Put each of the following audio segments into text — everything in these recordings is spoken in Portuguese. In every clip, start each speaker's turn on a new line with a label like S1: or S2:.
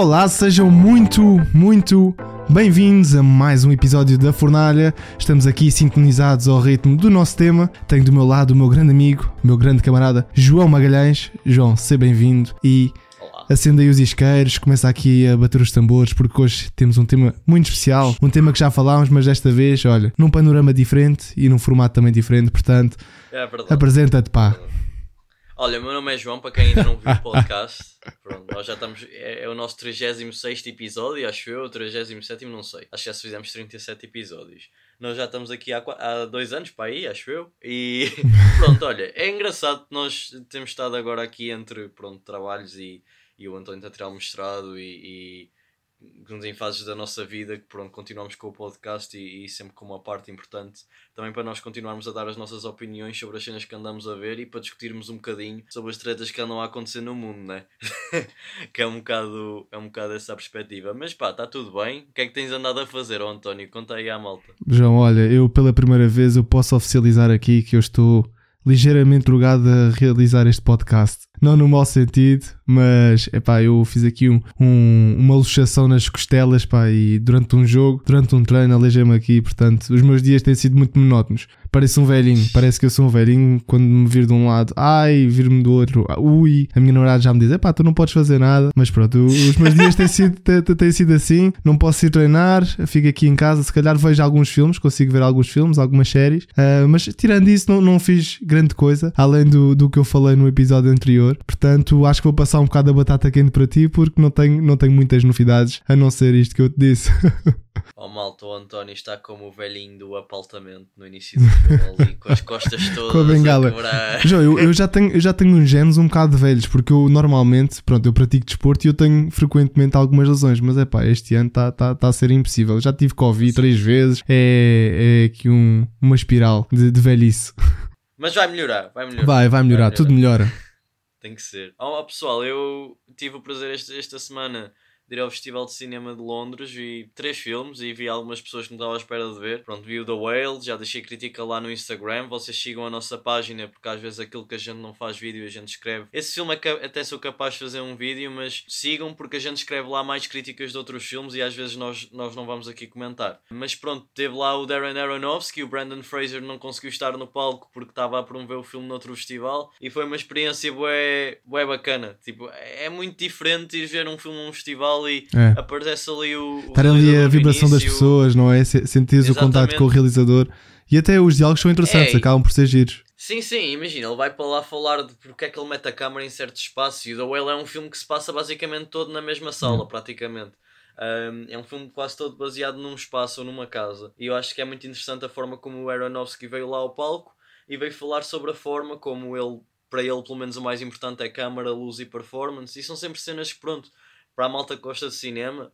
S1: Olá, sejam muito, muito bem-vindos a mais um episódio da Fornalha. Estamos aqui sintonizados ao ritmo do nosso tema. Tenho do meu lado o meu grande amigo, o meu grande camarada João Magalhães. João, seja bem-vindo e acenda aí os isqueiros, começa aqui a bater os tambores, porque hoje temos um tema muito especial, um tema que já falámos, mas desta vez, olha, num panorama diferente e num formato também diferente, portanto,
S2: É
S1: apresenta-te pá.
S2: Olha, o meu nome é João, para quem ainda não viu o podcast. Pronto, nós já estamos. É, é o nosso 36 episódio, acho eu, 37, não sei. Acho que já se fizemos 37 episódios. Nós já estamos aqui há, há dois anos para aí, acho eu. E pronto, olha, é engraçado que nós temos estado agora aqui entre pronto, trabalhos e, e o António está a tirar o mestrado e. e uns em fases da nossa vida que pronto, continuamos com o podcast e, e sempre com uma parte importante também para nós continuarmos a dar as nossas opiniões sobre as cenas que andamos a ver e para discutirmos um bocadinho sobre as tretas que andam a acontecer no mundo, né? que é um bocado, é um bocado essa perspectiva. Mas pá, está tudo bem. O que é que tens andado a fazer, ó António? Conta aí à malta.
S1: João, olha, eu pela primeira vez eu posso oficializar aqui que eu estou ligeiramente drogado a realizar este podcast. Não no mau sentido, mas epá, eu fiz aqui um, um- uma luxação nas costelas pá, e durante um jogo, durante um treino, aleijei-me aqui. Portanto, os meus dias têm sido muito monótonos. Pareço um velhinho, parece que eu sou um velhinho quando me vir de um lado, ai, vir-me do outro, ah, ui. A minha namorada já me diz, epá, tu não podes fazer nada. Mas pronto, os meus dias têm sido, têm, sido assim. Não posso ir treinar, fico aqui em casa. Se calhar vejo alguns filmes, consigo ver alguns filmes, algumas séries. Ah, mas tirando isso, não, não fiz grande coisa, além do, do que eu falei no episódio anterior. Portanto, acho que vou passar um bocado da batata quente para ti, porque não tenho, não tenho muitas novidades, a não ser isto que eu te disse.
S2: Ó malta, o António está como o velhinho do apartamento no início do filme ali, com as costas todas
S1: Com a bengala. João, eu, eu já tenho, eu já tenho uns genes um bocado velhos, porque eu normalmente, pronto, eu pratico desporto e eu tenho frequentemente algumas lesões, mas é pá, este ano está tá, tá a ser impossível. Eu já tive Covid três vezes, é, é aqui um, uma espiral de, de velhice.
S2: Mas vai melhorar, vai melhorar.
S1: Vai, vai melhorar, tudo melhora.
S2: Tem que ser. Ó pessoal, eu tive o prazer este- esta semana de ir ao Festival de Cinema de Londres vi três filmes e vi algumas pessoas que não estavam à espera de ver. Pronto, vi o The Whale, já deixei crítica lá no Instagram. Vocês sigam a nossa página porque às vezes aquilo que a gente não faz vídeo a gente escreve. Esse filme é até sou capaz de fazer um vídeo, mas sigam porque a gente escreve lá mais críticas de outros filmes e às vezes nós, nós não vamos aqui comentar. Mas pronto, teve lá o Darren Aronofsky, o Brandon Fraser não conseguiu estar no palco porque estava a promover o filme noutro festival e foi uma experiência bué, bué bacana. Tipo, é muito diferente ir ver um filme num festival e
S1: É.
S2: aparece ali o.
S1: Estar ali a vibração das
S2: início.
S1: pessoas, não é? Se- Sentires o contato com o realizador. E até os diálogos são interessantes,
S2: É.
S1: acabam por ser giros.
S2: Sim, sim, imagina, ele vai para lá falar de porque é que ele mete a câmera em certo espaço e o The Whale é um filme que se passa basicamente todo na mesma sala, praticamente. Um, é um filme quase todo baseado num espaço ou numa casa. E eu acho que é muito interessante a forma como o Aronofsky veio lá ao palco e veio falar sobre a forma como ele, para ele, pelo menos o mais importante é câmara, luz e performance. E são sempre cenas que, pronto, para a malta que gosta de cinema,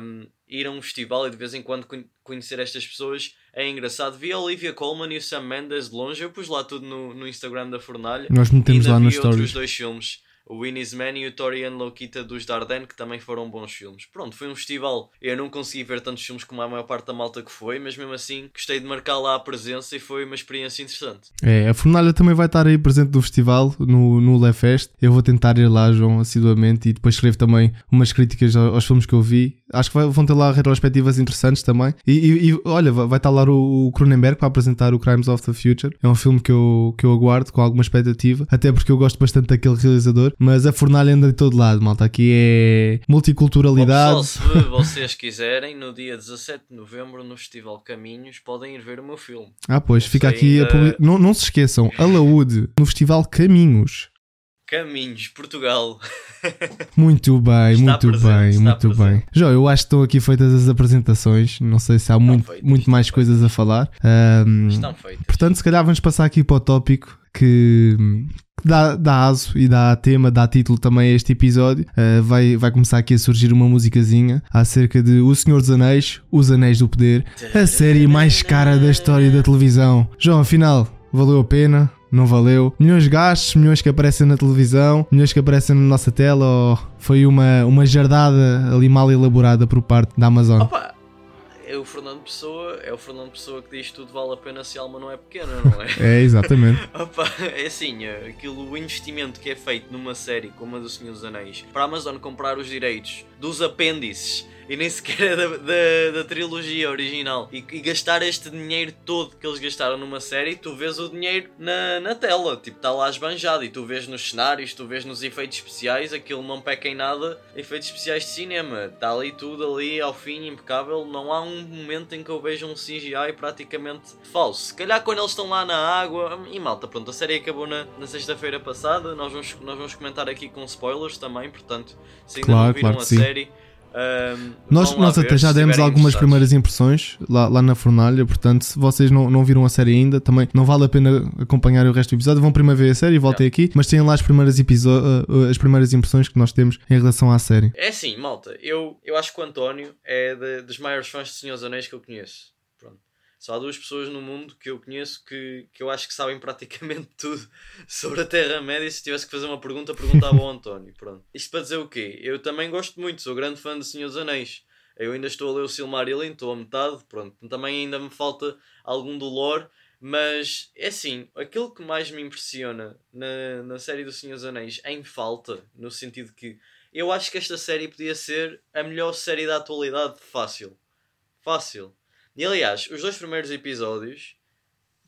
S2: um, ir a um festival e de vez em quando con- conhecer estas pessoas é engraçado. Vi a Olivia Colman e o Sam Mendes de longe, eu pus lá tudo no, no Instagram da Fornalha.
S1: Nós metemos lá
S2: vi
S1: nas
S2: outros
S1: stories.
S2: dois filmes, o Winnie's Man e o Tori and Lokita dos Darden, que também foram bons filmes. Pronto, foi um festival. Eu não consegui ver tantos filmes como a maior parte da malta que foi, mas mesmo assim gostei de marcar lá a presença e foi uma experiência interessante.
S1: É, a Fornalha também vai estar aí presente no festival, no, no Lefest. Eu vou tentar ir lá, João, assiduamente, e depois escrevo também umas críticas ao- aos filmes que eu vi. Acho que vai- vão ter lá retrospectivas interessantes também. E, e- e, olha, vai estar lá o Cronenberg para apresentar o Crimes of the Future. É um filme que eu, que eu aguardo com alguma expectativa, até porque eu gosto bastante daquele realizador. Mas a Fornalha anda de todo lado, malta. Aqui é
S2: Bom,
S1: multiculturalidade.
S2: pessoal, se vocês quiserem, no dia 17 de novembro, no Festival Caminhos, podem ir ver o meu filme.
S1: Ah, pois, fica aqui a
S2: ainda-
S1: não, não se esqueçam, Alaúde, no Festival Caminhos.
S2: Caminhos, Portugal.
S1: Muito bem,
S2: Está
S1: muito
S2: presente,
S1: bem, muito
S2: presente.
S1: bem. João, eu acho que estão aqui feitas as apresentações. Não sei se há muito,
S2: feitas,
S1: muito mais coisas a falar. Ahm,
S2: Estão feitos.
S1: portanto, se calhar vamos passar aqui para o tópico que, que dá, aso e dá tema, dá título também a este episódio. Ah, vai, vai começar aqui a surgir uma musicazinha acerca de O Senhor dos Anéis, Os Anéis do Poder, a série mais cara da história da televisão. João, afinal, valeu a pena? Não valeu? Milhões de gastos, milhões que aparecem na televisão, milhões que aparecem na nossa tela ou foi uma, uma jardada ali mal elaborada por parte da Amazon?
S2: Opa, é o Fernando Pessoa, é o Fernando Pessoa que diz tudo vale a pena se a alma não é pequena, não é?
S1: É, exatamente.
S2: Opa, é assim, aquilo, o investimento que é feito numa série como a do Senhor dos Anéis, para a Amazon comprar os direitos dos apêndices e nem sequer é da, da, da trilogia original. E, e, gastar este dinheiro todo que eles gastaram numa série, tu vês o dinheiro na, na tela, tipo, está lá esbanjado. E tu vês nos cenários, tu vês nos efeitos especiais, aquilo não peca em nada. Efeitos especiais de cinema, está ali tudo ali ao fim, impecável. Não há um momento em que eu veja um CGI praticamente falso. Se calhar quando eles estão lá na água. E malta, pronto, a série acabou na, na sexta-feira passada. Nós vamos, nós vamos comentar aqui com spoilers também, portanto, se ainda claro, não viram claro a série.
S1: Um, nós nós até já demos algumas primeiras impressões lá, lá na fornalha, portanto, se vocês não, não viram a série ainda, também não vale a pena acompanhar o resto do episódio. Vão primeiro ver a série e voltem yeah. aqui, mas têm lá as primeiras, as primeiras impressões que nós temos em relação à série.
S2: É assim, malta, eu, eu acho que o António é de, dos maiores fãs de Senhor dos Anéis que eu conheço. Só há duas pessoas no mundo que eu conheço que, que eu acho que sabem praticamente tudo sobre a Terra-média. Se tivesse que fazer uma pergunta, perguntava ao António. Pronto. Isto para dizer o quê? Eu também gosto muito, sou grande fã de Senhor dos Anéis. Eu ainda estou a ler o Silmarillion, estou a metade, pronto. Também ainda me falta algum do lore, mas é assim, aquilo que mais me impressiona na, na série do Senhor dos Anéis em falta, no sentido que eu acho que esta série podia ser a melhor série da atualidade fácil. Fácil. E aliás, os dois primeiros episódios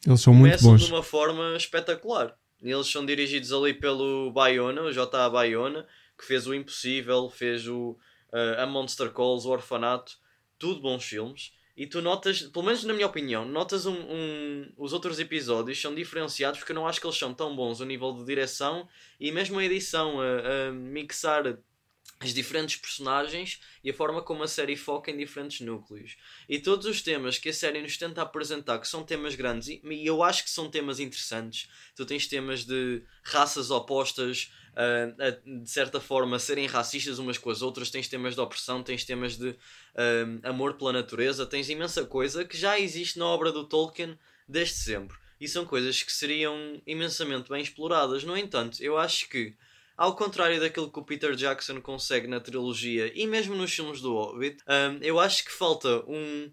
S1: eles são muito bons.
S2: de uma forma espetacular. Eles são dirigidos ali pelo Bayona, o J.A. Bayona, que fez o Impossível, fez o uh, A Monster Calls, o Orfanato, tudo bons filmes. E tu notas, pelo menos na minha opinião, notas um, um, os outros episódios são diferenciados porque eu não acho que eles são tão bons a nível de direção e mesmo a edição, a, a mixar as diferentes personagens e a forma como a série foca em diferentes núcleos. E todos os temas que a série nos tenta apresentar, que são temas grandes, e eu acho que são temas interessantes. Tu tens temas de raças opostas, uh, de certa forma, serem racistas umas com as outras, tens temas de opressão, tens temas de uh, amor pela natureza, tens imensa coisa que já existe na obra do Tolkien desde sempre. E são coisas que seriam imensamente bem exploradas. No entanto, eu acho que ao contrário daquilo que o Peter Jackson consegue na trilogia e mesmo nos filmes do Hobbit, um, eu acho que falta um,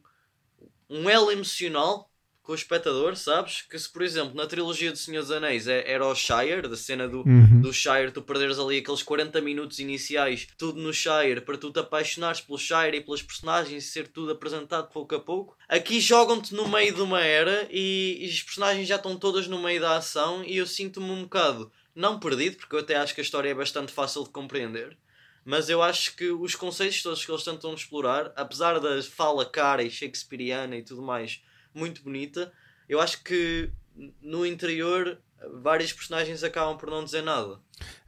S2: um elo emocional com o espectador, sabes? Que se, por exemplo, na trilogia do Senhor dos Anéis é, era o Shire, da cena do, uhum. do Shire, tu perderes ali aqueles 40 minutos iniciais, tudo no Shire, para tu te apaixonares pelo Shire e pelas personagens e ser tudo apresentado pouco a pouco. Aqui jogam-te no meio de uma era e, e as personagens já estão todas no meio da ação e eu sinto-me um bocado não perdido, porque eu até acho que a história é bastante fácil de compreender, mas eu acho que os conceitos todos que eles tentam explorar, apesar da fala cara e shakespeariana e tudo mais muito bonita, eu acho que no interior vários personagens acabam por não dizer nada.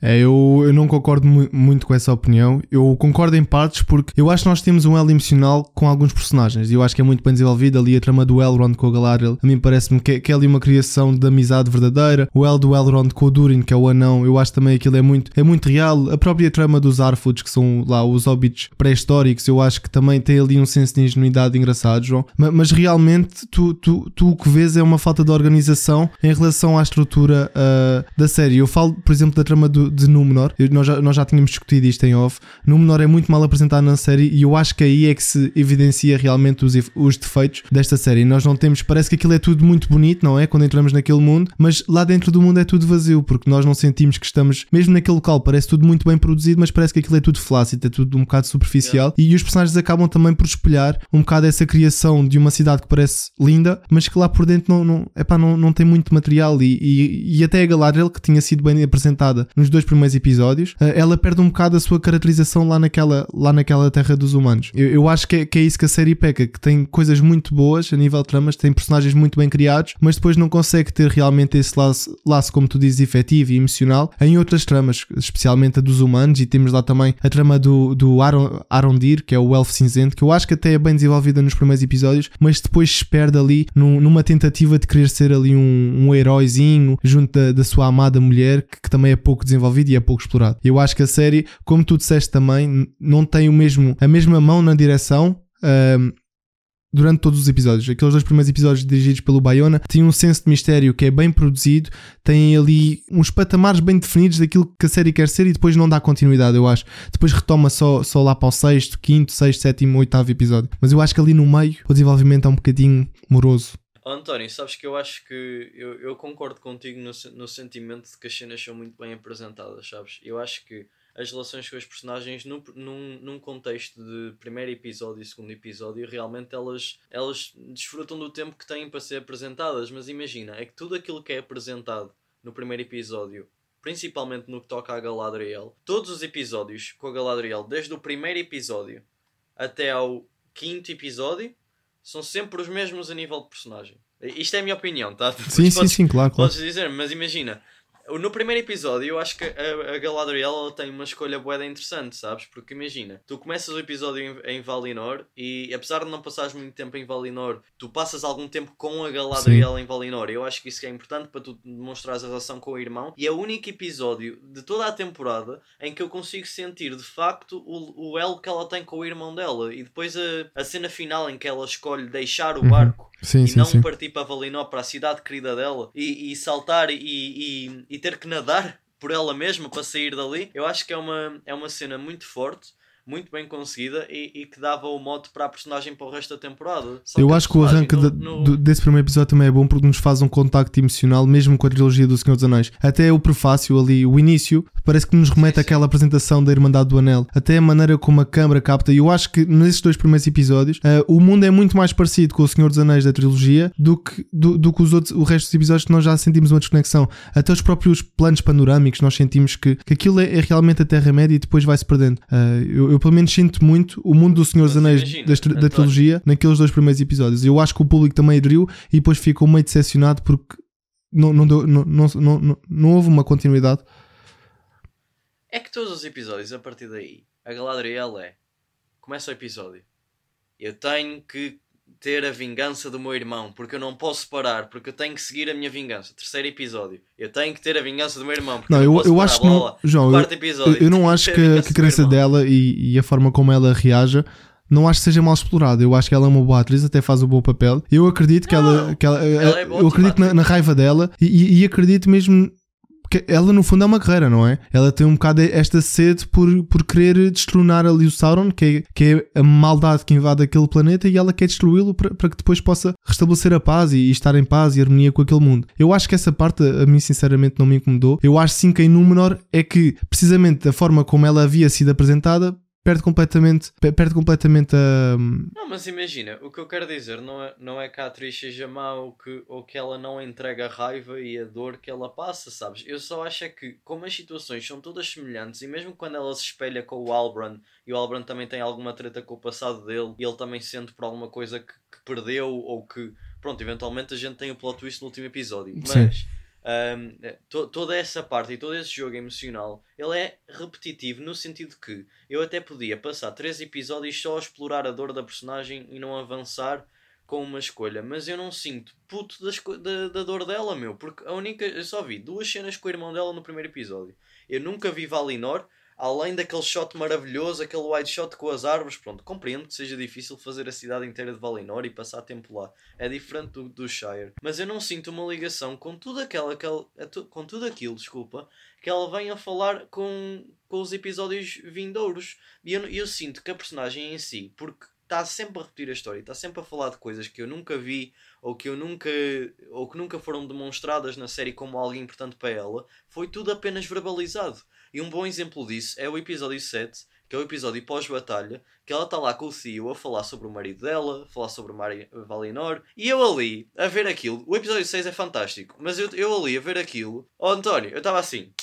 S1: É, eu, eu não concordo mu muito com essa opinião. Eu concordo em partes porque eu acho que nós temos um elo emocional com alguns personagens. E eu acho que é muito bem desenvolvido ali a trama do Elrond com o Galadriel. A mim parece-me que, que é ali uma criação de amizade verdadeira. O El do Elrond com o Durin, que é o anão, eu acho também aquilo é muito, é muito real. A própria trama dos Arfoots, que são lá os hobbits pré-históricos, eu acho que também tem ali um senso de ingenuidade engraçado, João. Mas, mas realmente tu, tu, tu o que vês é uma falta de organização em relação à estrutura uh, da série. Eu falo, por exemplo, da trama do, de Númenor, nós já, nós já tínhamos discutido isto em off. Númenor é muito mal apresentado na série e eu acho que aí é que se evidencia realmente os, os defeitos desta série. Nós não temos, parece que aquilo é tudo muito bonito, não é? Quando entramos naquele mundo, mas lá dentro do mundo é tudo vazio, porque nós não sentimos que estamos, mesmo naquele local, parece tudo muito bem produzido, mas parece que aquilo é tudo flácido, é tudo um bocado superficial. Yeah. E os personagens acabam também por espelhar um bocado essa criação de uma cidade que parece linda, mas que lá por dentro não, não, epá, não, não tem muito material. E, e, e até a Galadriel, que tinha sido bem apresentada nos dois primeiros episódios, eh, ela perde um bocado a sua caracterização lá naquela, lá naquela terra dos humanos. Eu, eu acho que é, que é isso que a série peca, que tem coisas muito boas a nível de tramas, tem personagens muito bem criados, mas depois não consegue ter realmente esse laço, laço como tu dizes, efetivo e emocional em outras tramas, especialmente a dos humanos, e temos lá também a trama do, do Aron, Arondir, que é o Elfo Cinzento, que eu acho que até é bem desenvolvida nos primeiros episódios, mas depois se perde ali num, numa tentativa de querer ser ali um, um heróizinho junto da, da sua amada mulher, que, que também é pouco desenvolvido e é pouco explorado. Eu acho que a série, como tu disseste também, não tem o mesmo, a mesma mão na direção. Um, durante todos os episódios. Aqueles dois primeiros episódios dirigidos pelo Bayona têm um senso de mistério que é bem produzido, têm ali uns patamares bem definidos daquilo que a série quer ser e depois não dá continuidade, eu acho. Depois retoma só, só lá para o sexto, quinto, sexto, sétimo, oitavo episódio. Mas eu acho que ali no meio o desenvolvimento é um bocadinho moroso.
S2: António, sabes que eu acho que eu, eu concordo contigo no, no sentimento de que as cenas são muito bem apresentadas, sabes? Eu acho que as relações com os personagens num, num, num contexto de primeiro episódio e segundo episódio, realmente elas, elas desfrutam do tempo que têm para ser apresentadas. Mas imagina, é que tudo aquilo que é apresentado no primeiro episódio, principalmente no que toca a Galadriel, todos os episódios com a Galadriel, desde o primeiro episódio até ao quinto episódio, são sempre os mesmos a nível de personagem. Isto é a minha opinião, tá?
S1: Sim, sim, sim, claro, claro.
S2: Podes dizer, mas imagina, no primeiro episódio, eu acho que a, a Galadriel ela tem uma escolha boeda interessante, sabes? Porque imagina, tu começas o episódio em, em, Valinor e apesar de não passares muito tempo em Valinor, tu passas algum tempo com a Galadriel Sim. em Valinor. Eu acho que isso é importante para tu demonstrares a relação com o irmão. E é o único episódio de toda a temporada em que eu consigo sentir de facto o, o elo que ela tem com o irmão dela. E depois a, a cena final em que ela escolhe deixar o uhum. barco
S1: sim,
S2: e
S1: sim,
S2: não
S1: sim.
S2: partir para Valinor, para a cidade querida dela e, e saltar e, e, e ter que nadar por ela mesma para sair dali. Eu acho que é uma, é uma cena muito forte muito bem conseguida e, e, que dava o mote para a personagem para o resto da temporada.
S1: Só eu acho que o arranque no, no... De, desse primeiro episódio também é bom porque nos faz um contacto emocional, mesmo com a trilogia do Senhor dos Anéis. Até o prefácio ali, o início, parece que nos remete sim, àquela apresentação da Irmandade do Anel. Até a maneira como a câmara capta. E eu acho que nesses dois primeiros episódios uh, o mundo é muito mais parecido com o Senhor dos Anéis da trilogia do que, do, do que os outros, o resto dos episódios que nós já sentimos uma desconexão. Até os próprios planos panorâmicos, nós sentimos que, que aquilo é, é realmente a Terra-média e depois vai-se perdendo. Uh, eu, eu pelo menos sinto muito o mundo do Senhor dos Anéis imagina, da, da trilogia naqueles dois primeiros episódios. Eu acho que o público também aderiu e depois ficou meio decepcionado porque não, não, deu, não, não, não, não, não houve uma continuidade.
S2: É que todos os episódios, a partir daí, a Galadriel é. Começa o episódio. Eu tenho que ter a vingança do meu irmão, porque eu não posso parar, porque eu tenho que seguir a minha vingança. Terceiro episódio, eu tenho que ter a vingança do meu irmão.
S1: Não, eu, eu acho que não, João,
S2: Quarto
S1: episódio, eu, eu não acho que, que a crença dela e, e, a forma como ela reaja. Não acho que seja mal explorada. Eu acho que ela é uma boa atriz, até faz um bom papel. Eu acredito que não, ela, que ela, ela é eu acredito na, na, raiva dela e, e acredito mesmo ela no fundo é uma guerreira, não é? Ela tem um bocado esta sede por, por querer destronar ali o Sauron, que é, que é a maldade que invade aquele planeta, e ela quer destruí-lo para, para que depois possa restabelecer a paz e, e, estar em paz e harmonia com aquele mundo. Eu acho que essa parte a mim sinceramente não me incomodou. Eu acho sim que em Númenor é que precisamente da forma como ela havia sido apresentada perde completamente, perde completamente a.
S2: Não, mas imagina, o que eu quero dizer não é, não é que a atriz seja má ou que, ou que ela não entrega a raiva e a dor que ela passa, sabes? Eu só acho é que, como as situações são todas semelhantes e mesmo quando ela se espelha com o Albran e o Albran também tem alguma treta com o passado dele e ele também sente por alguma coisa que, que perdeu ou que, pronto, eventualmente a gente tem o plot twist no último episódio, mas. Sim um, to, toda essa parte e todo esse jogo emocional ele é repetitivo no sentido que eu até podia passar três episódios só a explorar a dor da personagem e não avançar com uma escolha, mas eu não sinto puto da, da dor dela, meu, porque a única. Eu só vi duas cenas com o irmão dela no primeiro episódio. Eu nunca vi Valinor além daquele shot maravilhoso, aquele wide shot com as árvores, pronto, compreendo que seja difícil fazer a cidade inteira de Valinor e passar tempo lá. É diferente do, do Shire. Mas eu não sinto uma ligação com tudo aquela, aquela com tudo aquilo, desculpa, que ela vem a falar com, com os episódios vindouros. E eu, eu sinto que a personagem em si, porque está sempre a repetir a história, está sempre a falar de coisas que eu nunca vi ou que eu nunca ou que nunca foram demonstradas na série como algo importante para ela, foi tudo apenas verbalizado. E um bom exemplo disso é o episódio 7, que é o episódio pós-batalha, que ela está lá com o CEO a falar sobre o marido dela, a falar sobre Mari Valinor, e eu ali a ver aquilo. O episódio 6 é fantástico, mas eu, eu ali a ver aquilo. Oh António, eu estava assim.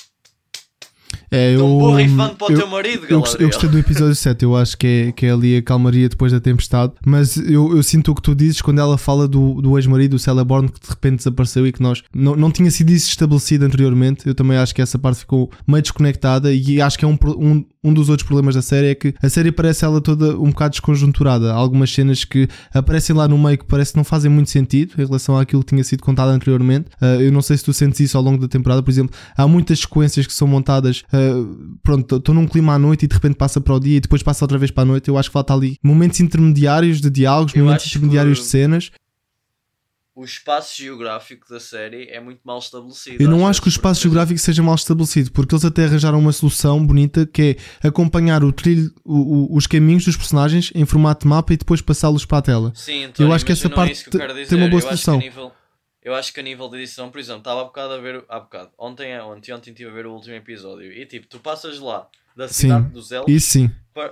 S1: É,
S2: eu, burro e fã para o teu marido,
S1: eu, eu gostei do episódio 7, eu acho que é, que é ali a calmaria depois da tempestade, mas eu, eu sinto o que tu dizes quando ela fala do, do ex-marido, o Celeborn, que de repente desapareceu e que nós não, não tinha sido isso estabelecido anteriormente. Eu também acho que essa parte ficou meio desconectada e acho que é um, um um dos outros problemas da série é que a série parece ela toda um bocado desconjunturada. Há algumas cenas que aparecem lá no meio que parece que não fazem muito sentido em relação àquilo que tinha sido contado anteriormente. Uh, eu não sei se tu sentes isso ao longo da temporada, por exemplo, há muitas sequências que são montadas, uh, pronto, estou num clima à noite e de repente passa para o dia e depois passa outra vez para a noite. Eu acho que falta ali momentos intermediários de diálogos, eu momentos intermediários que... de cenas
S2: o espaço geográfico da série é muito mal estabelecido.
S1: Eu não acho que o espaço geográfico seja mal estabelecido, porque eles até arranjaram uma solução bonita que é acompanhar o trilho, o, o, os caminhos dos personagens em formato de mapa e depois passá-los para a tela.
S2: Sim, António,
S1: eu acho que essa parte que que tem uma boa eu solução.
S2: Acho nível, eu acho que a nível de edição, por exemplo, estava há bocado a ver. Há bocado, ontem, ontem, ontem estive a ver o último episódio e tipo, tu passas lá da cidade sim, dos elfos.
S1: Isso sim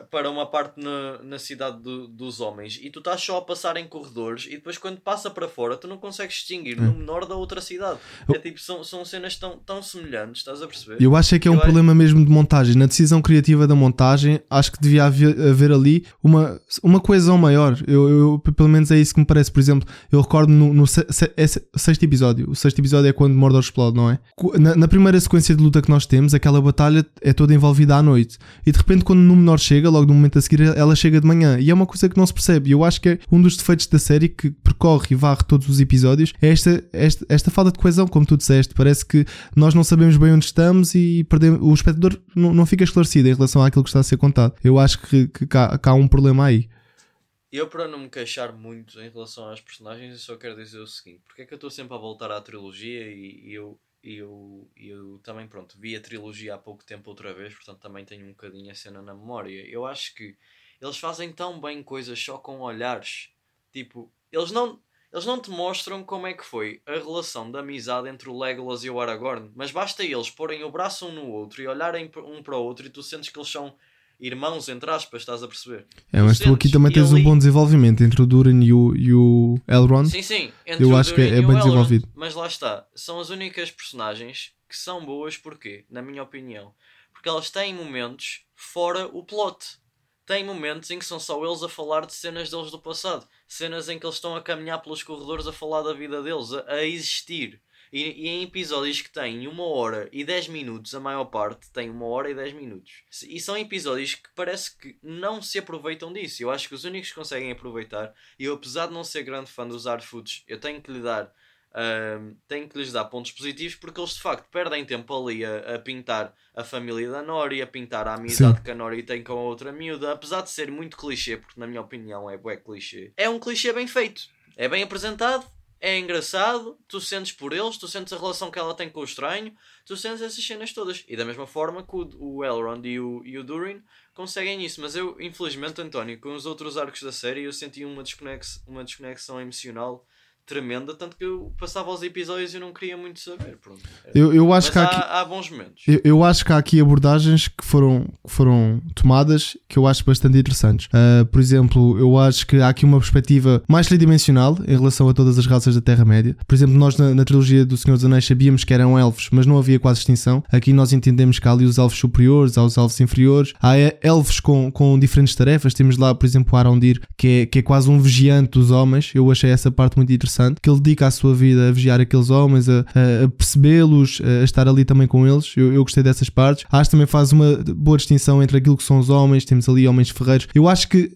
S2: para uma parte na, na cidade do, dos homens e tu estás só a passar em corredores e depois quando passa para fora tu não consegues distinguir no hum. menor da outra cidade. É tipo, são, são cenas tão, tão semelhantes, estás a perceber?
S1: Eu acho é que é um problema mesmo de montagem. Na decisão criativa da montagem, acho que devia haver, haver ali uma, uma coesão maior. Eu, eu, pelo menos é isso que me parece. Por exemplo, eu recordo no, no se, se, é sexto episódio. O sexto episódio é quando Mordor explode, não é? Na, na primeira sequência de luta que nós temos, aquela batalha é toda envolvida à noite. E de repente, quando no menor chega, chega, logo no momento a seguir ela chega de manhã. E é uma coisa que não se percebe. E eu acho que é um dos defeitos da série que percorre e varre todos os episódios é esta, esta, esta falta de coesão, como tu disseste. Parece que nós não sabemos bem onde estamos e perdemos, o espectador não, não fica esclarecido em relação àquilo que está a ser contado. Eu acho que, que, que, há, que há um problema aí.
S2: Eu, para não me queixar muito em relação às personagens, eu só quero dizer o seguinte: porque é que eu estou sempre a voltar à trilogia e, e eu e eu, eu também, pronto, vi a trilogia há pouco tempo outra vez, portanto também tenho um bocadinho a cena na memória. Eu acho que eles fazem tão bem coisas só com olhares. Tipo, eles não, eles não te mostram como é que foi a relação de amizade entre o Legolas e o Aragorn, mas basta eles porem o braço um no outro e olharem um para o outro e tu sentes que eles são irmãos, entre aspas, estás a perceber?
S1: É, mas tu, aqui também tens ali... um bom desenvolvimento entre o Durin e o, e o Elrond.
S2: Sim, sim. Entre
S1: eu acho que é, é bem desenvolvido.
S2: Mas lá está, são as únicas personagens que são boas, porquê? Na minha opinião. Porque elas têm momentos fora o plot. Tem momentos em que são só eles a falar de cenas deles do passado. Cenas em que eles estão a caminhar pelos corredores a falar da vida deles, a, a existir. E, e, em episódios que têm uma hora e 10 minutos, a maior parte tem uma hora e 10 minutos. E são episódios que parece que não se aproveitam disso. Eu acho que os únicos que conseguem aproveitar, e eu apesar de não ser grande fã dos Foods, eu tenho que lhe dar. Uh, tenho que lhes dar pontos positivos porque eles de facto perdem tempo ali a, a pintar a família da Nori, a pintar a amizade Sim. que a Nori tem com a outra miúda, apesar de ser muito clichê, porque na minha opinião é bué clichê. É um clichê bem feito, é bem apresentado, é engraçado, tu sentes por eles, tu sentes a relação que ela tem com o estranho, tu sentes essas cenas todas. E da mesma forma que o, Elrond e o, e o Durin conseguem isso. Mas eu, infelizmente, António, com os outros arcos da série, eu senti uma, desconex, uma desconexão emocional tremenda, tanto que eu passava os episódios e não queria muito saber. Pronto.
S1: Eu, eu acho
S2: Mas
S1: que há,
S2: aqui,
S1: há
S2: bons momentos.
S1: Eu, eu, acho que há aqui abordagens que foram, que foram tomadas que eu acho bastante interessantes. Uh, por exemplo, eu acho que há aqui uma perspectiva mais tridimensional em relação a todas as raças da Terra-média. Por exemplo, nós na, na, trilogia do Senhor dos Anéis sabíamos que eram elfos, mas não havia quase extinção. Aqui nós entendemos que há ali os elfos superiores, há os elfos inferiores, há elfos com, com diferentes tarefas. Temos lá, por exemplo, o Arondir, que é, que é quase um vigiante dos homens. Eu achei essa parte muito interessante interessante, que ele dedica a sua vida a vigiar aqueles homens, a, a percebê-los, a estar ali também com eles. Eu, eu gostei dessas partes. Acho que também faz uma boa distinção entre aquilo que são os homens, temos ali homens ferreiros. Eu acho que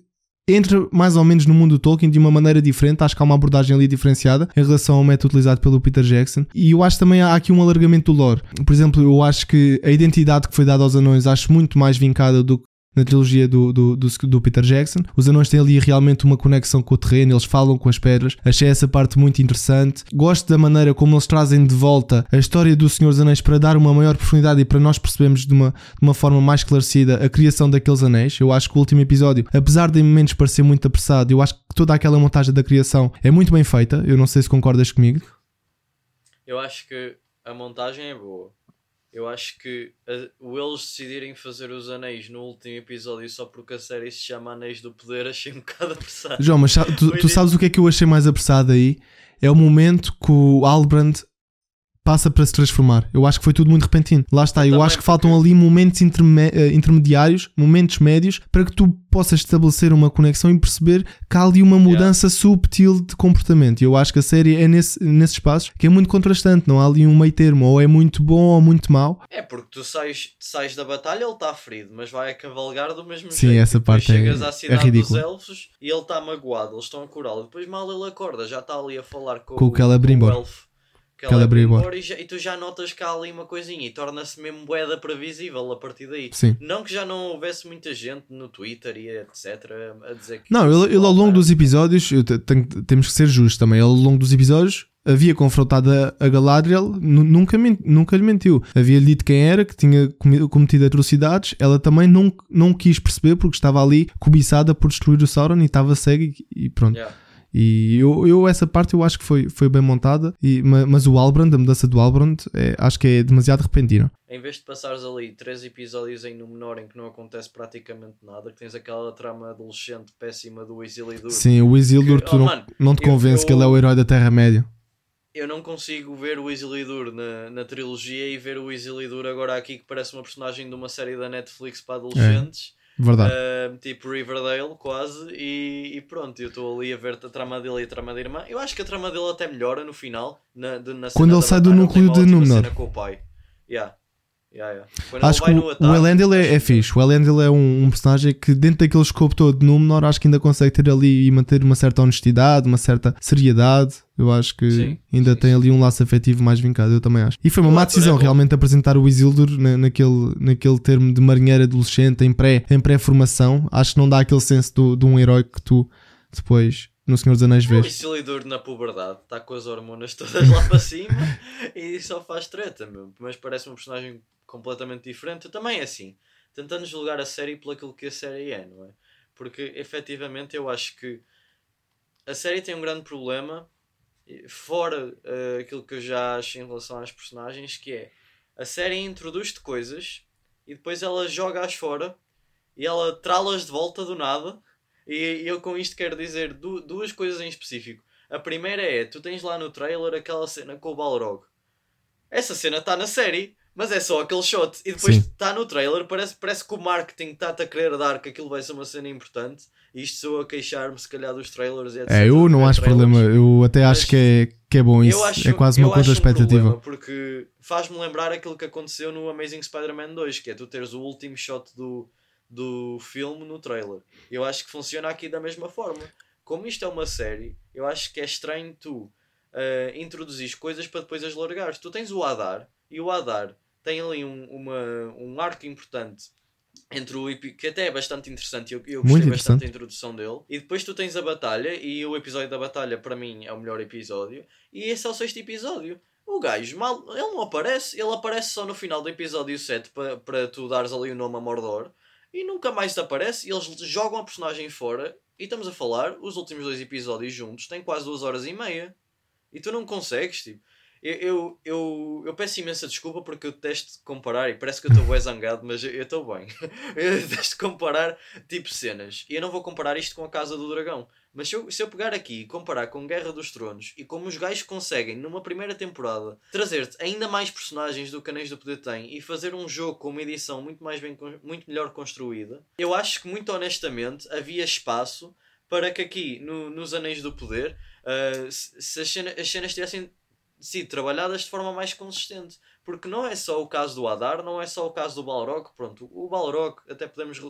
S1: entra mais ou menos no mundo do Tolkien de uma maneira diferente. Acho que há uma abordagem ali diferenciada em relação ao método utilizado pelo Peter Jackson. E eu acho também há aqui um alargamento do lore. Por exemplo, eu acho que a identidade que foi dada aos anões acho muito mais vincada do que na trilogia do, do, do, do, Peter Jackson. Os anões têm ali realmente uma conexão com o terreno, eles falam com as pedras. Achei essa parte muito interessante. Gosto da maneira como eles trazem de volta a história do Senhor dos Anéis para dar uma maior profundidade e para nós percebermos de uma, de uma forma mais esclarecida a criação daqueles anéis. Eu acho que o último episódio, apesar de em momentos parecer muito apressado, eu acho que toda aquela montagem da criação é muito bem feita. Eu não sei se concordas comigo.
S2: Eu acho que a montagem é boa eu acho que a, o eles decidirem fazer os anéis no último episódio só porque a série se chama Anéis do Poder achei um bocado apressado.
S1: João, mas tu, tu sabes o que é que eu achei mais apressado aí? É o momento que o Albrand passa para se transformar. Eu acho que foi tudo muito repentino. Lá está, eu,
S2: também,
S1: acho que faltam ali momentos interme- eh, intermediários, momentos médios, para que tu possas estabelecer uma conexão e perceber que há ali uma mudança subtil de comportamento. E eu acho que a série é nesse, nesses espaços que é muito contrastante, não há ali um meio termo, ou é muito bom ou muito mau.
S2: É porque tu sais, sais da batalha, ele está ferido, mas vai a cavalgar do mesmo
S1: Sim,
S2: jeito.
S1: essa
S2: Depois
S1: parte é-
S2: chegas à
S1: é
S2: cidade dos
S1: ridícula.
S2: elfos e ele está magoado, eles estão a curá-lo. Depois mal ele acorda, já está ali a falar com,
S1: Com o
S2: com o elfo.
S1: Celebrimbor.
S2: Celebrimbor, E, já- e tu já notas que há ali uma coisinha e torna-se mesmo boeda previsível a partir daí.
S1: Sim.
S2: Não que já não houvesse muita gente no Twitter e etc. a dizer que.
S1: Não, ele, ele ao longo dos episódios, tenho- temos que ser justos também, ele ao longo dos episódios havia confrontado a, Galadriel, nu- nunca, nunca lhe mentiu. Havia-lhe dito quem era, que tinha cometido atrocidades, ela também não, não quis perceber porque estava ali cobiçada por destruir o Sauron e estava cega e, e pronto.
S2: Yeah.
S1: E eu, eu, essa parte eu acho que foi, foi bem montada, e, ma- mas o Albrand, a mudança do Albrand, é, acho que é demasiado repentina.
S2: Em vez de passares ali três episódios em Númenor em que não acontece praticamente nada, que tens aquela trama adolescente péssima do Isildur.
S1: Sim, o Isildur,
S2: Que-
S1: tu
S2: oh,
S1: não,
S2: mano,
S1: não te
S2: eu-
S1: convence que
S2: eu-
S1: ele é o herói da Terra-média.
S2: Eu não consigo ver o Isildur na, na trilogia e ver o Isildur agora aqui que parece uma personagem de uma série da Netflix para adolescentes.
S1: Verdade.
S2: ah, tipo Riverdale, quase, e, e pronto, eu estou ali a ver a trama dele e a trama da irmã. Eu acho que a trama dele até melhora no final, na, de- na
S1: Quando ele sai do núcleo de
S2: ótima
S1: Númenor.
S2: com o pai. Yeah. Yeah, yeah.
S1: Acho que o, o Elendil é, é fixe. O Elendil é um, um personagem que, dentro daquele escopo todo de Númenor, acho que ainda consegue ter ali e manter uma certa honestidade, uma certa seriedade. Eu acho que
S2: Sim,
S1: ainda
S2: sim,
S1: tem
S2: sim.
S1: ali um laço afetivo mais vincado. Eu também acho. E foi uma
S2: O
S1: má
S2: ator
S1: decisão
S2: é
S1: realmente apresentar o Isildur na, naquele, naquele termo de marinheiro adolescente, em pré- em pré-formação. acho que não dá aquele senso do- de um herói que tu depois, no Senhor dos Anéis,
S2: O
S1: vês.
S2: Isildur na puberdade está com as hormonas todas lá para cima e só faz treta, meu. Mas parece um personagem completamente diferente. Também é assim, tentando julgar a série pelo aquilo que a série é, não é? Porque efetivamente eu acho que a série tem um grande problema, fora eh, aquilo que eu já acho em relação às personagens, que é a série introduz-te coisas e depois ela joga-as fora e ela trá-las de volta do nada. E eu com isto quero dizer du- duas coisas em específico. A primeira é, tu tens lá no trailer aquela cena com o Balrog. Essa cena está na série, mas é só aquele shot. E depois está no trailer, parece, parece que o marketing está-te a querer dar que aquilo vai ser uma cena importante. E isto sou a queixar-me se calhar dos trailers etc.
S1: É, eu não
S2: Ver
S1: acho
S2: trailers.
S1: problema. Eu até acho
S2: Mas
S1: que é, que é bom isso.
S2: Acho,
S1: é quase uma
S2: eu acho um porque faz-me lembrar aquilo que aconteceu no Amazing Spider-Man 2, que é tu teres o último shot do, do filme no trailer. Eu acho que funciona aqui da mesma forma. Como isto é uma série, eu acho que é estranho tu uh, introduzir coisas para depois as largares. Tu tens o Adar, e o Adar tem ali um, uma, um arco importante entre o que até é bastante interessante, eu, eu gostei bastante da introdução dele. E depois tu tens a batalha, e o episódio da batalha para mim é o melhor episódio. E esse é o sexto episódio. O gajo, mal, ele não aparece, ele aparece só no final do episódio 7 para para tu dares ali o nome a Mordor. E nunca mais te aparece, e eles jogam a personagem fora. E estamos a falar, os últimos dois episódios juntos têm quase duas horas e meia. E tu não consegues, tipo. Eu, eu, eu, eu peço imensa desculpa porque eu detesto comparar, e parece que eu estou bem zangado, mas eu estou bem. eu detesto comparar tipo cenas. E eu não vou comparar isto com a Casa do Dragão. Mas se eu, se eu pegar aqui e comparar com Guerra dos Tronos e como os gajos conseguem, numa primeira temporada, trazer-te ainda mais personagens do que Anéis do Poder tem e fazer um jogo com uma edição muito, mais bem, muito melhor construída, eu acho que, muito honestamente, havia espaço para que aqui, no- nos Anéis do Poder, ah, se se as, cena- as cenas tivessem sido trabalhadas de forma mais consistente. Porque não é só o caso do Adar, não é só o caso do Balrog. Pronto, o Balrog até podemos re-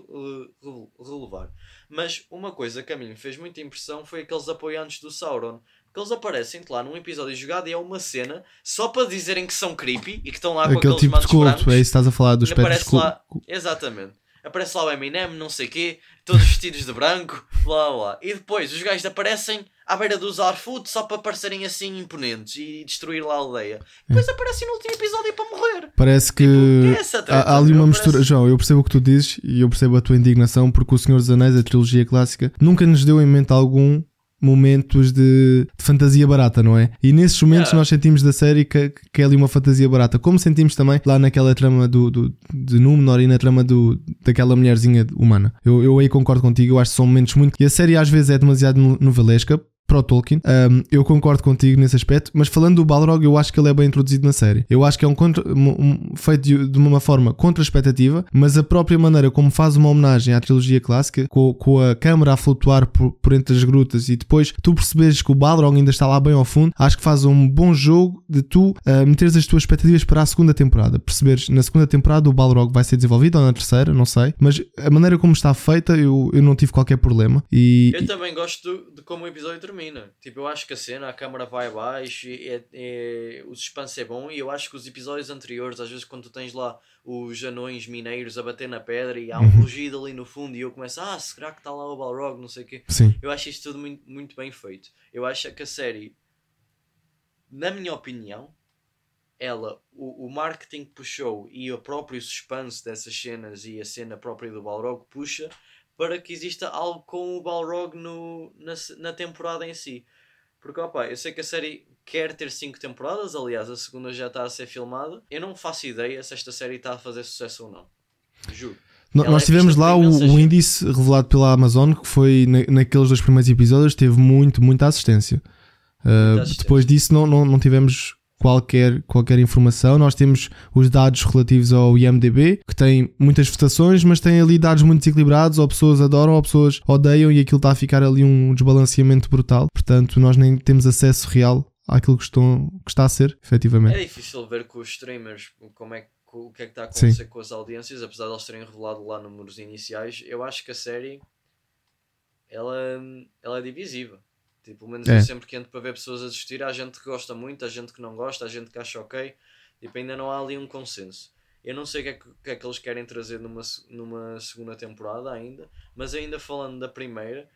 S2: re- relevar. Mas uma coisa que a mim me fez muita impressão foi aqueles apoiantes do Sauron. Porque eles aparecem lá num episódio jogado e é uma cena só para dizerem que são creepy e que estão lá com
S1: Aquele tipo de culto,
S2: brancos.
S1: é isso que estás a falar dos cul-
S2: lá, exatamente. Aparece lá o Eminem, não sei quê, todos vestidos de branco, blá blá. E depois os gajos aparecem à beira dos Arfoot só para parecerem assim imponentes e destruir lá a aldeia. Depois aparecem no último episódio para morrer.
S1: Parece que
S2: Tipo, é treta,
S1: há, há ali uma mistura.
S2: Parece-
S1: João, eu percebo o que tu dizes e eu percebo a tua indignação porque o Senhor dos Anéis, a trilogia clássica, nunca nos deu em mente algum momentos de, de fantasia barata, não é? E nesses momentos
S2: Yeah.
S1: nós sentimos da série que, que é ali uma fantasia barata, como sentimos também lá naquela trama do, do, de Númenor e na trama do, daquela mulherzinha humana. Eu, eu aí concordo contigo, eu acho que são momentos muito. E a série às vezes é demasiado no- novelesca. Para o Tolkien. Um, eu concordo contigo nesse aspecto, mas falando do Balrog, eu acho que ele é bem introduzido na série. Eu acho que é um, contra, um feito de, de, uma forma contra a expectativa, mas a própria maneira como faz uma homenagem à trilogia clássica, com, com a câmera a flutuar por, por, entre as grutas e depois tu percebes que o Balrog ainda está lá bem ao fundo, acho que faz um bom jogo de tu uh, meteres as tuas expectativas para a segunda temporada. Perceberes na segunda temporada o Balrog vai ser desenvolvido ou na terceira, não sei, mas a maneira como está feita eu, eu não tive qualquer problema. E,
S2: eu também gosto de como o episódio termina. Tipo, eu acho que a cena, a câmera vai abaixo, é, é, o suspense é bom e eu acho que os episódios anteriores, às vezes quando tu tens lá os anões mineiros a bater na pedra e há um uhum. rugido ali no fundo e eu começo, ah, será que está lá o Balrog, não sei o quê.
S1: Sim.
S2: Eu acho isto tudo muito, muito bem feito. Eu acho que a série, na minha opinião, ela, o, o marketing puxou e o próprio suspense dessas cenas e a cena própria do Balrog puxa para que exista algo com o Balrog no, na, na temporada em si. Porque, opa, eu sei que a série quer ter 5 temporadas, aliás, a segunda já está a ser filmada. Eu não faço ideia se esta série está a fazer sucesso ou não. Juro.
S1: No, nós é tivemos lá o, o, índice revelado pela Amazon, que foi na, naqueles dois primeiros episódios, teve muito, muita assistência. Uh, muita assistência. Depois disso, não, não, não tivemos qualquer, qualquer informação. Nós temos os dados relativos ao IMDB, que tem muitas votações, mas tem ali dados muito desequilibrados, ou pessoas adoram, ou pessoas odeiam, e aquilo está a ficar ali um desbalanceamento brutal. Portanto, nós nem temos acesso real àquilo que, estão, que está a ser, efetivamente.
S2: É difícil ver com os streamers como é o que é que está a acontecer Sim. com as audiências, apesar de eles terem revelado lá números iniciais, eu acho que a série ela, ela é divisiva. Tipo, pelo menos é. eu sempre que entro para ver pessoas assistir, há gente que gosta muito, há gente que não gosta, há gente que acha ok. Tipo, ainda não há ali um consenso. Eu não sei o que é que, que, é que eles querem trazer numa, numa segunda temporada ainda, mas ainda falando da primeira,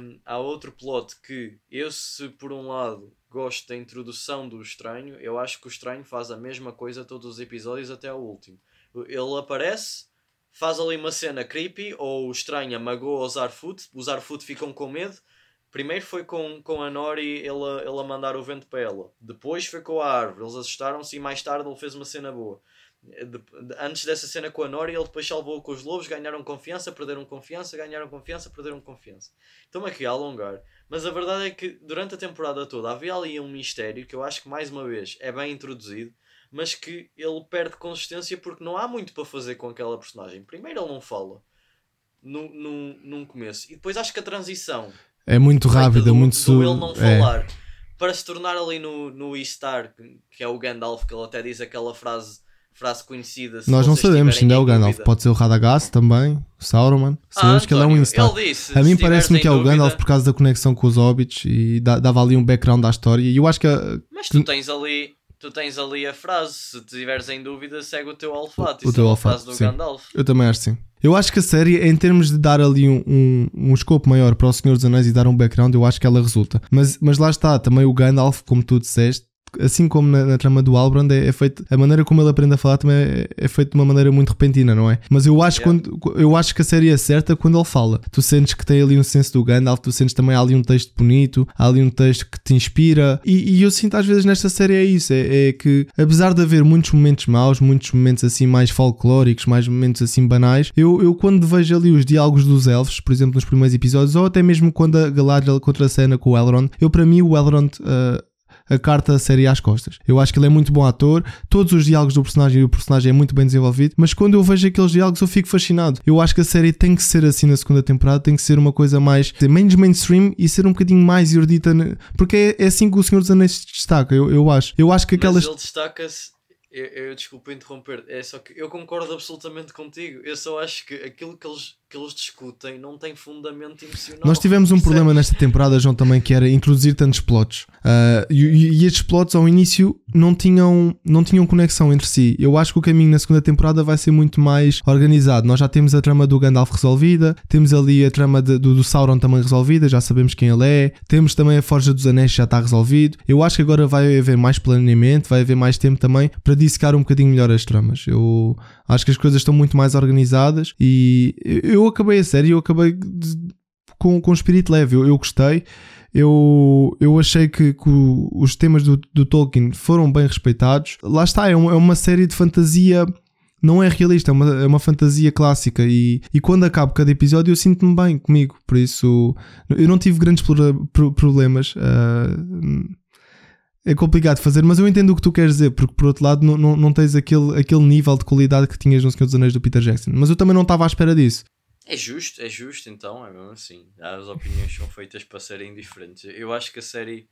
S2: um, há outro plot que eu, se por um lado gosto da introdução do estranho, eu acho que o estranho faz a mesma coisa todos os episódios até ao último. Ele aparece, faz ali uma cena creepy, ou o estranho magoa os Arfoot, os Arfoot ficam com medo, Primeiro foi com, com a Nori ele, ele a mandar o vento para ela. Depois foi com a árvore. Eles assustaram-se e mais tarde ele fez uma cena boa. De, de, antes dessa cena com a Nori, ele depois salvou com os lobos, ganharam confiança, perderam confiança, ganharam confiança, perderam confiança. Estou-me aqui a alongar. Mas a verdade é que durante a temporada toda havia ali um mistério que eu acho que mais uma vez é bem introduzido, mas que ele perde consistência porque não há muito para fazer com aquela personagem. Primeiro ele não fala no, no, num começo. E depois acho que a transição
S1: é muito rápida, muito
S2: su... ele não é. falar. É. Para se tornar ali no, no Istar, que é o Gandalf, que ele até diz aquela frase, frase conhecida.
S1: Nós não sabemos se ainda é o Gandalf. Pode ser o Radagast também, o Sauron. Sabemos ah, que ele é um Istar. A mim parece-me que é o Gandalf por causa da conexão com os hobbits e dava ali um background à história. E eu acho que.
S2: Mas tu tens ali tu tens ali a frase, se tiveres em dúvida, segue o teu olfato. O, o teu é olfato, do sim. Gandalf.
S1: Eu também acho sim. Eu acho que a série, em termos de dar ali um, um, um escopo maior para o Senhor dos Anéis e dar um background, eu acho que ela resulta. Mas, mas lá está, também o Gandalf, como tu disseste, assim como na, na trama do Albrand, é, é, feito. A maneira como ele aprende a falar também é, é feito de uma maneira muito repentina, não é? Mas eu acho, yeah. quando, eu acho que a série é certa quando ele fala. Tu sentes que tem ali um senso do Gandalf, tu sentes também ali um texto bonito, ali um texto que te inspira. E, e eu sinto às vezes nesta série é isso: é, é, que apesar de haver muitos momentos maus, muitos momentos assim mais folclóricos, mais momentos assim banais, eu, eu quando vejo ali os diálogos dos elfos, por exemplo, nos primeiros episódios, ou até mesmo quando a Galadriel contra a cena com o Elrond, eu para mim o Elrond. Uh, a carta a série às costas. Eu acho que ele é muito bom ator, todos os diálogos do personagem e o personagem é muito bem desenvolvido, mas quando eu vejo aqueles diálogos eu fico fascinado. Eu acho que a série tem que ser assim na segunda temporada, tem que ser uma coisa mais menos mainstream e ser um bocadinho mais erudita, porque é, é assim que o Senhor dos Anéis se destaca, eu, eu acho. Eu acho que aquelas.
S2: Mas ele destaca-se eu, eu desculpa interromper, é só que eu concordo absolutamente contigo. Eu só acho que aquilo que eles que eles discutem não tem fundamento emocional.
S1: Nós tivemos um problema nesta temporada, João, também, que era introduzir tantos plots. Uh, e, e, estes plots ao início não tinham, não tinham conexão entre si. Eu acho que o caminho na segunda temporada vai ser muito mais organizado. Nós já temos a trama do Gandalf resolvida, temos ali a trama de, do, do, Sauron também resolvida, já sabemos quem ele é, temos também a Forja dos Anéis já está resolvido. Eu acho que agora vai haver mais planeamento, vai haver mais tempo também para dissecar um bocadinho melhor as tramas. Eu acho que as coisas estão muito mais organizadas e eu acabei a série, eu acabei de, com, com espírito leve, eu, eu gostei. Eu, eu achei que, que os temas do, do, Tolkien foram bem respeitados. Lá está, é, um, é uma série de fantasia não é realista, é uma, é uma fantasia clássica e, e quando acabo cada episódio eu sinto-me bem comigo, por isso eu não tive grandes problemas. Uh, é complicado fazer, mas eu entendo o que tu queres dizer, porque por outro lado não, não, não tens aquele, aquele nível de qualidade que tinhas no Senhor dos Anéis do Peter Jackson. Mas eu também não estava à espera disso.
S2: É justo, é justo então, é mesmo assim. As opiniões são feitas para serem diferentes. Eu acho que a série,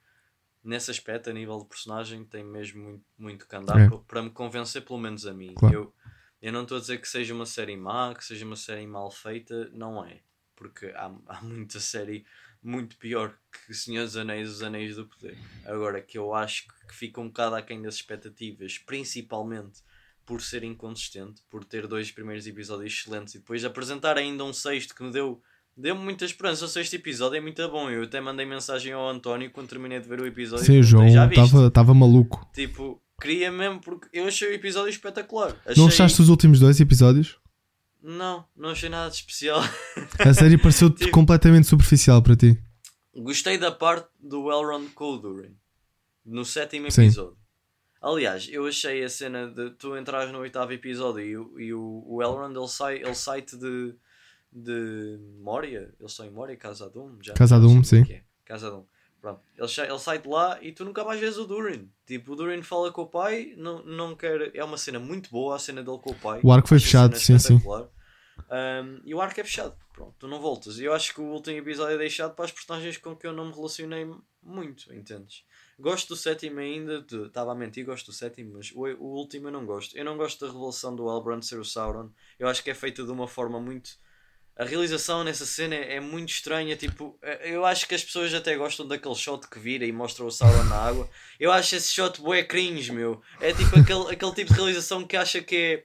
S2: nesse aspecto, a nível de personagem, tem mesmo muito, muito que andar é. para, para, me convencer, pelo menos a mim. Claro. Eu, eu não estou a dizer que seja uma série má, que seja uma série mal feita, não é. Porque há, há muita série muito pior que Senhor dos Anéis Os Anéis do Poder. Agora, que eu acho que fica um bocado aquém das expectativas, principalmente por ser inconsistente, por ter dois primeiros episódios excelentes e depois apresentar ainda um sexto que me deu deu-me muita esperança. O sexto episódio é muito bom. Eu até mandei mensagem ao António quando terminei de ver o episódio.
S1: Sim, João estava maluco.
S2: Tipo, queria mesmo porque eu achei o episódio espetacular.
S1: Achei... Não achaste os últimos dois episódios?
S2: Não, não achei nada de especial.
S1: A série pareceu tipo, completamente superficial para ti.
S2: Gostei da parte do Elrond com o Durin no sétimo episódio. Sim. Aliás, eu achei a cena de tu entras no oitavo episódio e, o, e o, o Elrond ele sai, ele sai de, de Moria. Eles estão em Moria, Casa Doom. Já
S1: Casa Doom, sim.
S2: É. Casa Doom. Pronto. Ele, ele sai de lá e tu nunca mais vês o Durin. Tipo, o Durin fala com o pai, não, não quer. É uma cena muito boa a cena dele com o pai.
S1: O arco foi fechado, sim, sim.
S2: Um, e o arco é fechado. Pronto, tu não voltas. Eu acho que o último episódio é deixado para as personagens com que eu não me relacionei muito, entendes? Gosto do sétimo ainda, estava a mentir, gosto do sétimo, mas o, o último eu não gosto. Eu não gosto da revelação do Elbrand ser o Sauron. Eu acho que é feita de uma forma muito. A realização nessa cena é, é muito estranha. Tipo, eh, eu acho que as pessoas até gostam daquele shot que vira e mostra o Sauron na água. Eu acho esse shot bué cringe, meu. É tipo aquele, aquele tipo de realização que acha que é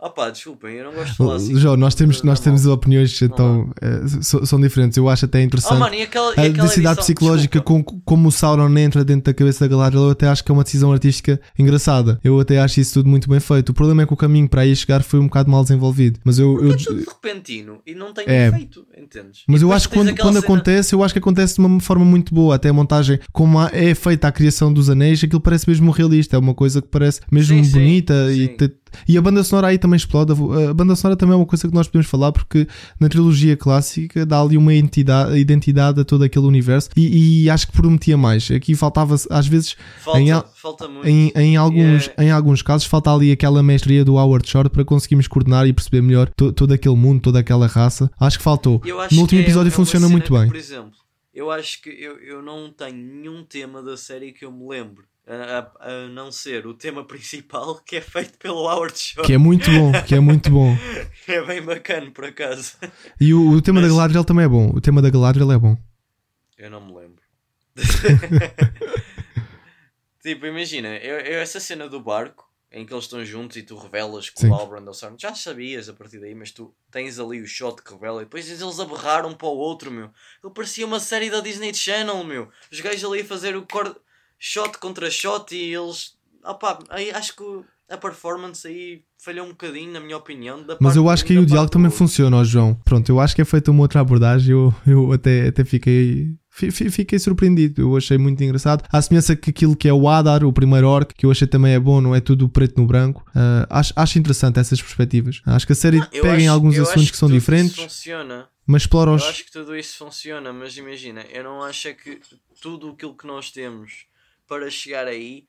S2: ah pá, desculpem, eu não gosto de falar assim.
S1: João, nós temos, nós temos opiniões então, é, são, diferentes. Eu acho até interessante oh,
S2: mano, e aquela, e a
S1: densidade psicológica com, como o Sauron entra dentro da cabeça da Galadriel. Eu até acho que é uma decisão artística engraçada. Eu até acho isso tudo muito bem feito. O problema é que o caminho para aí chegar foi um bocado mal desenvolvido. Mas eu,
S2: eu...
S1: É
S2: tudo repentino e não tem é, efeito, entendes?
S1: Mas eu acho que quando, quando cena... acontece, eu acho que acontece de uma forma muito boa. Até a montagem, como é feita a criação dos anéis, aquilo parece mesmo realista. É uma coisa que parece mesmo sim, bonita sim, e sim. E a banda sonora aí também explode. A banda sonora também é uma coisa que nós podemos falar porque na trilogia clássica dá ali uma entidade, identidade a todo aquele universo e, e acho que prometia mais. Aqui faltava às vezes
S2: falta, em, falta
S1: em, em, alguns, yeah. em alguns casos falta ali aquela mestria do Howard Shore para conseguirmos coordenar e perceber melhor to, todo aquele mundo, toda aquela raça. Acho que faltou. no último episódio é, funciona muito
S2: que,
S1: bem.
S2: Por exemplo, eu acho que eu, eu não tenho nenhum tema da série que eu me lembro a, a, não ser o tema principal que é feito pelo Howard Shore.
S1: Que é muito bom, que é muito bom.
S2: é bem bacana, por acaso.
S1: E o, o tema Mas... da Galadriel também é bom. O tema da Galadriel é bom.
S2: Eu não me lembro. tipo, imagina, eu, eu, essa cena do barco em que eles estão juntos e tu revelas que Sim. o Albrand é o já sabias a partir daí, mas tu tens ali o shot que revela e depois eles aberraram um para o outro, meu. Ele parecia uma série da Disney Channel, meu. Os gajos ali a fazer o corte shot contra shot e eles. Opa, aí acho que a performance aí falhou um bocadinho, na minha opinião.
S1: Mas eu acho que aí o diálogo também funciona, ó, João. Pronto, eu acho que é feita uma outra abordagem. Eu, eu até, até fiquei. Fiquei surpreendido, eu achei muito engraçado. A semelhança que aquilo que é o Adar, o primeiro orc, que eu achei também é bom, não é tudo preto no branco. Uh, acho, acho interessante essas perspectivas. Acho que a série não, pega acho, em alguns assuntos que, que são diferentes.
S2: Funciona.
S1: Mas explora os.
S2: Eu acho que tudo isso funciona, mas imagina, eu não acho é que tudo aquilo que nós temos para chegar aí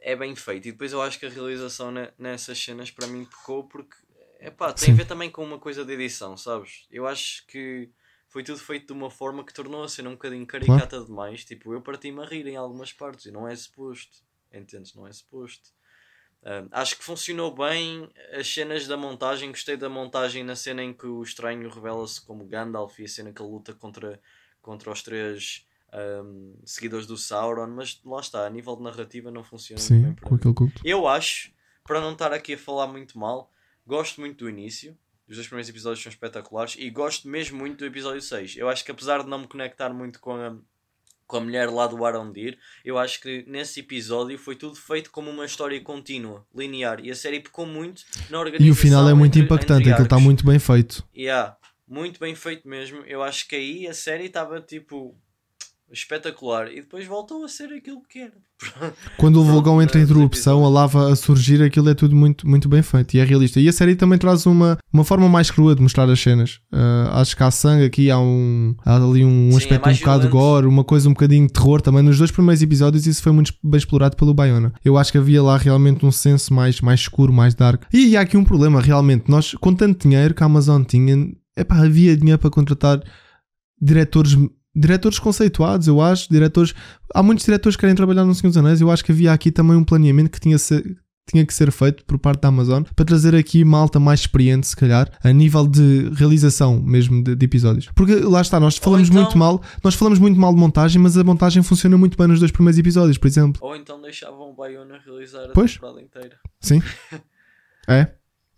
S2: é bem feito. E depois eu acho que a realização nessas cenas para mim pecou porque epá, tem Sim. a ver também com uma coisa de edição, sabes? Eu acho que foi tudo feito de uma forma que tornou a cena um bocadinho caricata claro. demais. Tipo, eu parti-me a rir em algumas partes e não é suposto. Entendes? Não é suposto. Uh, acho que funcionou bem as cenas da montagem. Gostei da montagem na cena em que o estranho revela-se como Gandalf e a cena que ele luta contra, contra os três um, seguidores do Sauron, mas lá está, a nível de narrativa não funciona
S1: Sim,
S2: bem
S1: com aquele culto.
S2: Eu acho, para não estar aqui a falar muito mal, gosto muito do início. Os dois primeiros episódios são espetaculares e gosto mesmo muito do episódio 6. Eu acho que apesar de não me conectar muito com a, com a mulher lá do Arondir, eu acho que nesse episódio foi tudo feito como uma história contínua, linear. E a série pecou muito na organização.
S1: E o final é muito entre, impactante, entre aquilo está muito bem feito.
S2: Yeah, muito bem feito mesmo. Eu acho que aí a série estava tipo espetacular. E depois voltou a ser aquilo que era.
S1: Quando o vulgão entra em erupção, a lava a surgir, aquilo é tudo muito, muito bem feito e é realista. E a série também traz uma, uma forma mais crua de mostrar as cenas. Uh, acho que há sangue aqui, há, um, há ali um Sim, é aspecto é um bocado gore, uma coisa um bocadinho de terror também. Nos dois primeiros episódios, isso foi muito bem explorado pelo Bayona. Eu acho que havia lá realmente um senso mais, mais escuro, mais dark. E, e há aqui um problema, realmente. Nós, com tanto dinheiro que a Amazon tinha, epá, havia dinheiro para contratar diretores diretores conceituados, eu acho, diretores. Há muitos diretores que querem trabalhar no Senhor dos Anéis. Eu acho que havia aqui também um planeamento que tinha, ser, tinha que ser feito por parte da Amazon para trazer aqui malta mais experiente, se calhar, a nível de realização mesmo de, de episódios. Porque lá está, nós falamos então... muito mal, nós falamos muito mal de montagem, mas a montagem funciona muito bem nos dois primeiros episódios, por exemplo.
S2: Ou então deixavam o Bayona realizar a
S1: pois?
S2: temporada inteira.
S1: Sim. é.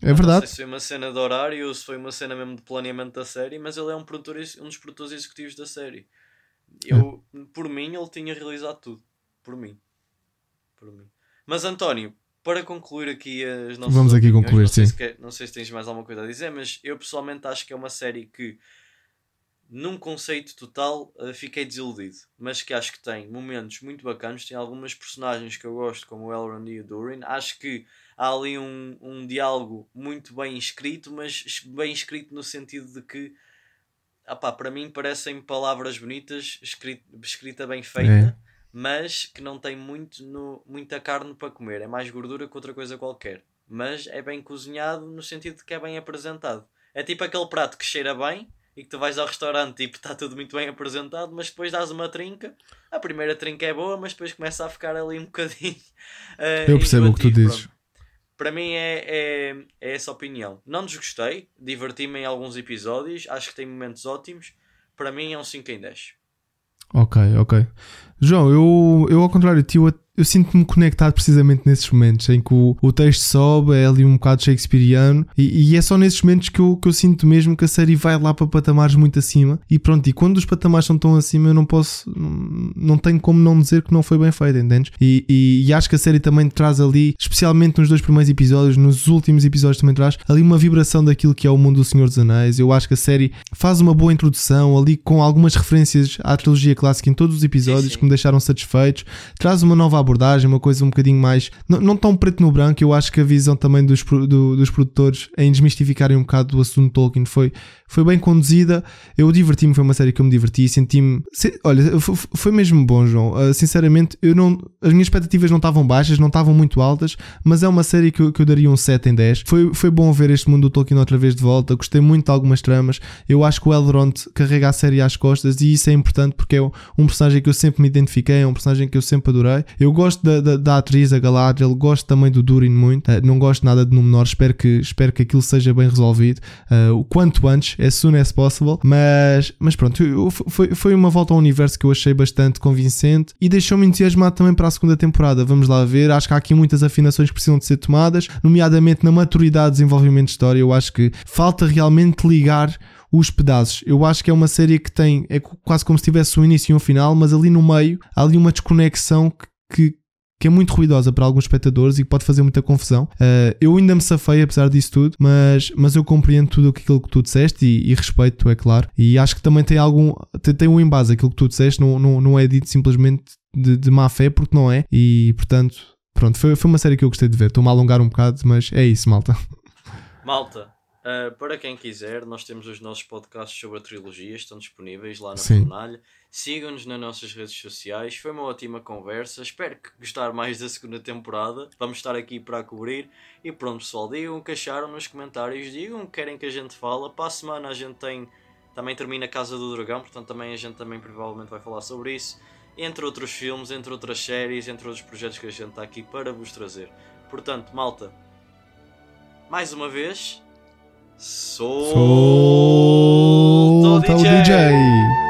S1: É verdade.
S2: Não sei se foi uma cena de horário ou se foi uma cena mesmo de planeamento da série, mas ele é um, produtor, um dos produtores executivos da série. Eu, é. por mim, ele tinha realizado tudo. Por mim. Por mim. Mas António, para concluir aqui as nossas.
S1: Vamos aqui concluir,
S2: não
S1: sim.
S2: Se quer, não sei se tens mais alguma coisa a dizer, mas eu pessoalmente acho que é uma série que, num conceito total, uh, fiquei desiludido. Mas que acho que tem momentos muito bacanos. Tem algumas personagens que eu gosto, como o Elrond e o Durin. Acho que há ali um, um diálogo muito bem escrito, mas bem escrito no sentido de que opá, para mim parecem palavras bonitas, escrita, escrita bem feita, é. mas que não tem muito no, muita carne para comer. É mais gordura que outra coisa qualquer. Mas é bem cozinhado no sentido de que é bem apresentado. É tipo aquele prato que cheira bem e que tu vais ao restaurante e tipo, está tudo muito bem apresentado, mas depois dás uma trinca. A primeira trinca é boa, mas depois começa a ficar ali um bocadinho. Uh,
S1: Eu percebo o que tu dizes.
S2: Pronto. Para mim é, é, é essa opinião. Não desgostei, diverti-me em alguns episódios, acho que tem momentos ótimos. Para mim é um 5 em 10.
S1: Ok, ok. João, eu, eu ao contrário de ti, eu eu sinto-me conectado precisamente nesses momentos em que o, o texto sobe, é ali um bocado shakespeariano, e, e, é só nesses momentos que eu, que eu sinto mesmo que a série vai lá para patamares muito acima. E pronto, e quando os patamares são tão acima, eu não posso, não, tenho como não dizer que não foi bem feito, entendes? E, e, e, acho que a série também traz ali, especialmente nos dois primeiros episódios, nos últimos episódios também traz ali uma vibração daquilo que é o mundo do Senhor dos Anéis. Eu acho que a série faz uma boa introdução ali com algumas referências à trilogia clássica em todos os episódios sim, sim. Me deixaram satisfeitos, traz uma nova abordagem, uma coisa um bocadinho mais. Não, não tão preto no branco, eu acho que a visão também dos, do, dos produtores em desmistificarem um bocado o assunto Tolkien foi, foi bem conduzida. Eu diverti-me, foi uma série que eu me diverti, senti-me. Olha, foi mesmo bom, João. Uh, sinceramente, eu não, as minhas expectativas não estavam baixas, não estavam muito altas, mas é uma série que eu, que eu daria um 7 em 10. Foi, foi bom ver este mundo do Tolkien outra vez de volta. Gostei muito de algumas tramas. Eu acho que o Elrond carrega a série às costas e isso é importante porque é um personagem que eu sempre me identifiquei, é um personagem que eu sempre adorei. Eu gosto da, da, da atriz, a Galadriel, gosto também do Durin muito, uh, não gosto nada de Númenor, espero que, espero que aquilo seja bem resolvido uh, o quanto antes, as soon as possible, mas, mas pronto, eu, foi, foi uma volta ao universo que eu achei bastante convincente e deixou-me entusiasmado também para a segunda temporada, vamos lá ver, acho que há aqui muitas afinações que precisam de ser tomadas, nomeadamente na maturidade de desenvolvimento de história, eu acho que falta realmente ligar os pedaços. Eu acho que é uma série que tem, é quase como se tivesse um início e um final, mas ali no meio há ali uma desconexão que, que que é muito ruidosa para alguns espectadores e que pode fazer muita confusão. Uh, eu ainda me safei apesar disso tudo, mas, mas eu compreendo tudo aquilo que tu disseste e, e respeito, é claro. E acho que também tem algum. tem, tem um embase aquilo que tu disseste, não, não, não é dito simplesmente de, de má fé, porque não é. E portanto, pronto, foi, foi uma série que eu gostei de ver. Estou-me a alongar um bocado, mas é isso, malta.
S2: Malta, Uh, para quem quiser, nós temos os nossos podcasts sobre a trilogia, estão disponíveis lá na Fornalha. Sigam-nos nas nossas redes sociais. Foi uma ótima conversa. Espero que gostar mais da segunda temporada. Vamos estar aqui para a cobrir. E pronto, pessoal, digam o que acharam nos comentários. Digam o que querem que a gente fala. Para a semana a gente tem. Também termina a Casa do Dragão, portanto também a gente também provavelmente vai falar sobre isso. Entre outros filmes, entre outras séries, entre outros projetos que a gente está aqui para vos trazer. Portanto, malta, mais uma vez, Solta,
S1: Solta o DJ. DJ.